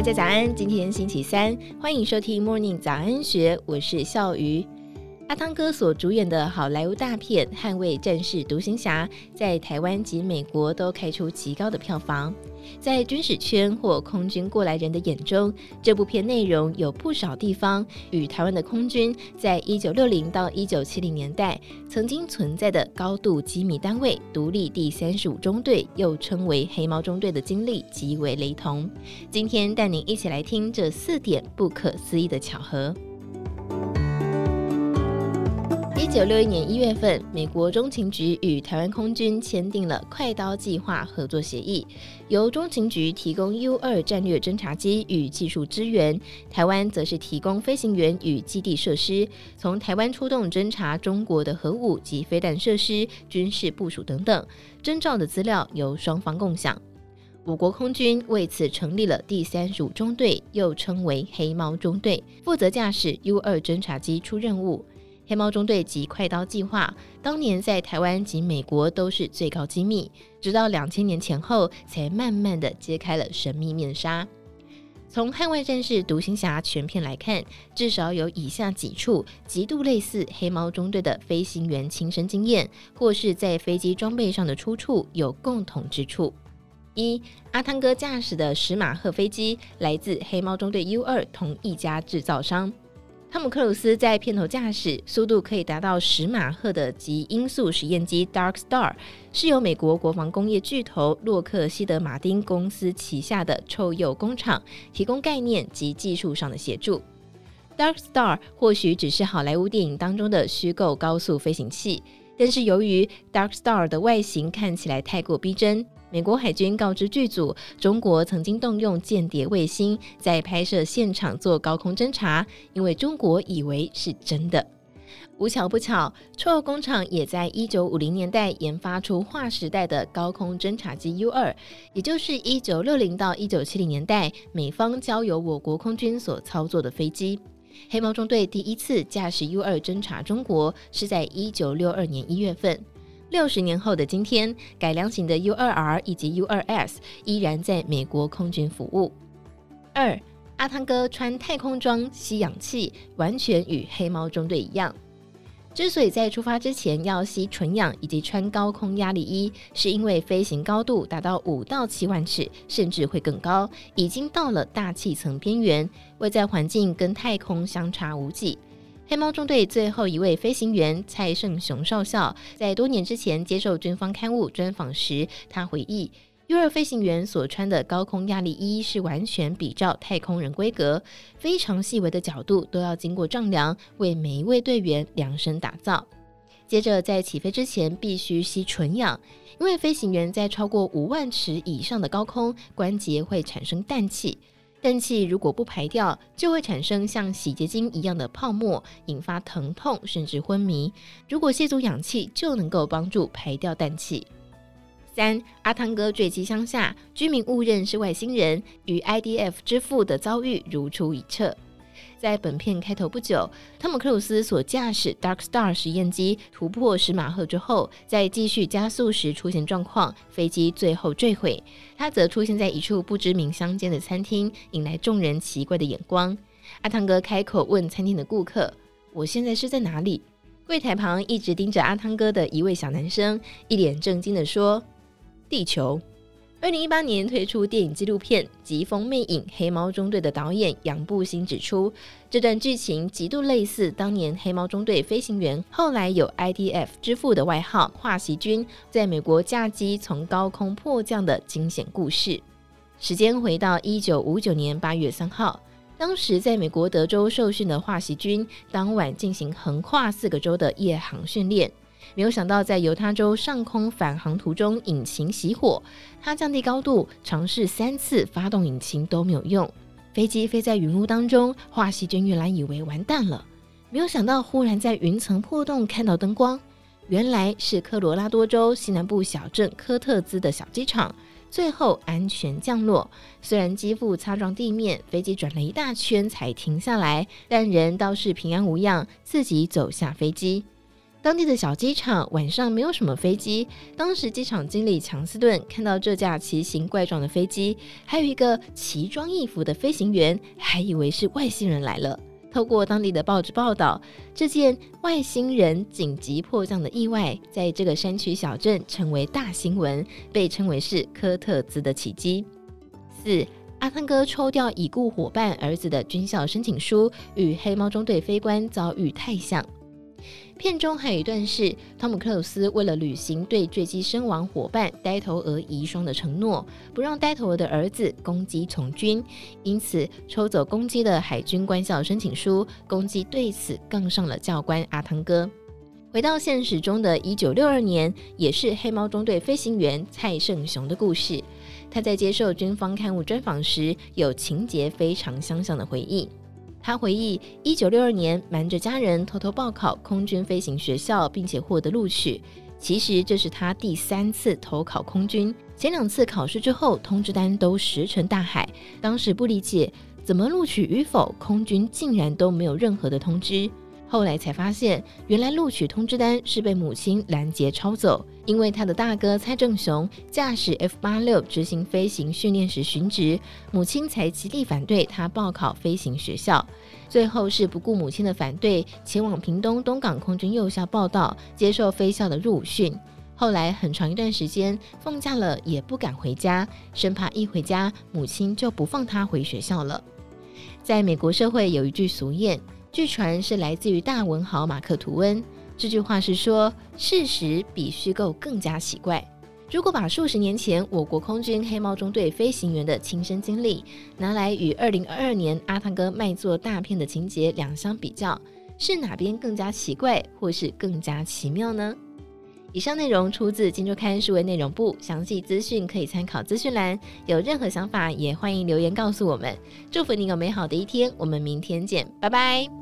大家早安，今天星期三，欢迎收听 Morning 早安学，我是笑鱼。阿汤哥所主演的好莱坞大片《捍卫战士独行侠》在台湾及美国都开出极高的票房。在军事圈或空军过来人的眼中，这部片内容有不少地方与台湾的空军在一九六零到一九七零年代曾经存在的高度机密单位独立第三十五中队，又称为黑猫中队的经历极为雷同。今天带您一起来听这四点不可思议的巧合。一九六一年一月份，美国中情局与台湾空军签订了快刀计划合作协议，由中情局提供 U 二战略侦察机与技术支援，台湾则是提供飞行员与基地设施，从台湾出动侦察中国的核武及飞弹设施、军事部署等等，征召的资料由双方共享。我国空军为此成立了第三十五中队，又称为黑猫中队，负责驾驶 U 二侦察机出任务。黑猫中队及快刀计划，当年在台湾及美国都是最高机密，直到两千年前后才慢慢的揭开了神秘面纱。从《捍卫战士独行侠》全片来看，至少有以下几处极度类似黑猫中队的飞行员亲身经验，或是在飞机装备上的出处有共同之处。一、阿汤哥驾驶的史马赫飞机来自黑猫中队 U 二同一家制造商。汤姆·克鲁斯在片头驾驶速度可以达到十马赫的极音速实验机 Dark Star，是由美国国防工业巨头洛克希德·马丁公司旗下的臭鼬工厂提供概念及技术上的协助。Dark Star 或许只是好莱坞电影当中的虚构高速飞行器，但是由于 Dark Star 的外形看起来太过逼真。美国海军告知剧组，中国曾经动用间谍卫星在拍摄现场做高空侦察，因为中国以为是真的。无巧不巧，臭鼬工厂也在一九五零年代研发出划时代的高空侦察机 U 二，也就是一九六零到一九七零年代美方交由我国空军所操作的飞机。黑猫中队第一次驾驶 U 二侦察中国，是在一九六二年一月份。六十年后的今天，改良型的 U2R 以及 U2S 依然在美国空军服务。二，阿汤哥穿太空装吸氧气，完全与黑猫中队一样。之所以在出发之前要吸纯氧以及穿高空压力衣，是因为飞行高度达到五到七万尺，甚至会更高，已经到了大气层边缘，外在环境跟太空相差无几。黑猫中队最后一位飞行员蔡胜雄少校，在多年之前接受军方刊物专访时，他回忆，U 二飞行员所穿的高空压力衣是完全比照太空人规格，非常细微的角度都要经过丈量，为每一位队员量身打造。接着在起飞之前必须吸纯氧，因为飞行员在超过五万尺以上的高空，关节会产生氮气。氮气如果不排掉，就会产生像洗洁精一样的泡沫，引发疼痛甚至昏迷。如果吸足氧气，就能够帮助排掉氮气。三，阿汤哥坠机乡下，居民误认是外星人，与 IDF 之父的遭遇如出一辙。在本片开头不久，汤姆·克鲁斯所驾驶 Dark Star 实验机突破十马赫之后，在继续加速时出现状况，飞机最后坠毁。他则出现在一处不知名乡间的餐厅，引来众人奇怪的眼光。阿汤哥开口问餐厅的顾客：“我现在是在哪里？”柜台旁一直盯着阿汤哥的一位小男生，一脸正经地说：“地球。”二零一八年推出电影纪录片《疾风魅影：黑猫中队》的导演杨步新指出，这段剧情极度类似当年黑猫中队飞行员后来有 IDF 之父的外号“华西军”在美国驾机从高空迫降的惊险故事。时间回到一九五九年八月三号，当时在美国德州受训的华西军，当晚进行横跨四个州的夜航训练。没有想到，在犹他州上空返航途中，引擎熄火。他降低高度，尝试三次发动引擎都没有用。飞机飞在云雾当中，华西军原来以为完蛋了。没有想到，忽然在云层破洞看到灯光，原来是科罗拉多州西南部小镇科特兹的小机场。最后安全降落，虽然机腹擦撞地面，飞机转了一大圈才停下来，但人倒是平安无恙，自己走下飞机。当地的小机场晚上没有什么飞机。当时机场经理强斯顿看到这架奇形怪状的飞机，还有一个奇装异服的飞行员，还以为是外星人来了。透过当地的报纸报道，这件外星人紧急迫降的意外，在这个山区小镇成为大新闻，被称为是科特兹的奇迹。四，阿汤哥抽调已故伙伴儿子的军校申请书，与黑猫中队飞官遭遇太像。片中还有一段是汤姆克鲁斯为了履行对坠机身亡伙伴呆头鹅遗孀的承诺，不让呆头鹅的儿子公鸡从军，因此抽走公鸡的海军官校申请书，公鸡对此杠上了教官阿汤哥。回到现实中的一九六二年，也是黑猫中队飞行员蔡胜雄的故事。他在接受军方刊物专访时，有情节非常相像的回忆。他回忆，一九六二年瞒着家人偷偷报考空军飞行学校，并且获得录取。其实这是他第三次投考空军，前两次考试之后，通知单都石沉大海。当时不理解，怎么录取与否，空军竟然都没有任何的通知。后来才发现，原来录取通知单是被母亲拦截抄走，因为他的大哥蔡正雄驾驶 F 八六执行飞行训练时殉职，母亲才极力反对他报考飞行学校。最后是不顾母亲的反对，前往屏东东港空军幼校报到，接受飞校的入伍训。后来很长一段时间放假了也不敢回家，生怕一回家母亲就不放他回学校了。在美国社会有一句俗谚。据传是来自于大文豪马克·吐温。这句话是说，事实比虚构更加奇怪。如果把数十年前我国空军黑猫中队飞行员的亲身经历拿来与二零二二年阿汤哥卖座大片的情节两相比较，是哪边更加奇怪，或是更加奇妙呢？以上内容出自《金周刊》数位内容部，详细资讯可以参考资讯栏。有任何想法，也欢迎留言告诉我们。祝福你有美好的一天，我们明天见，拜拜。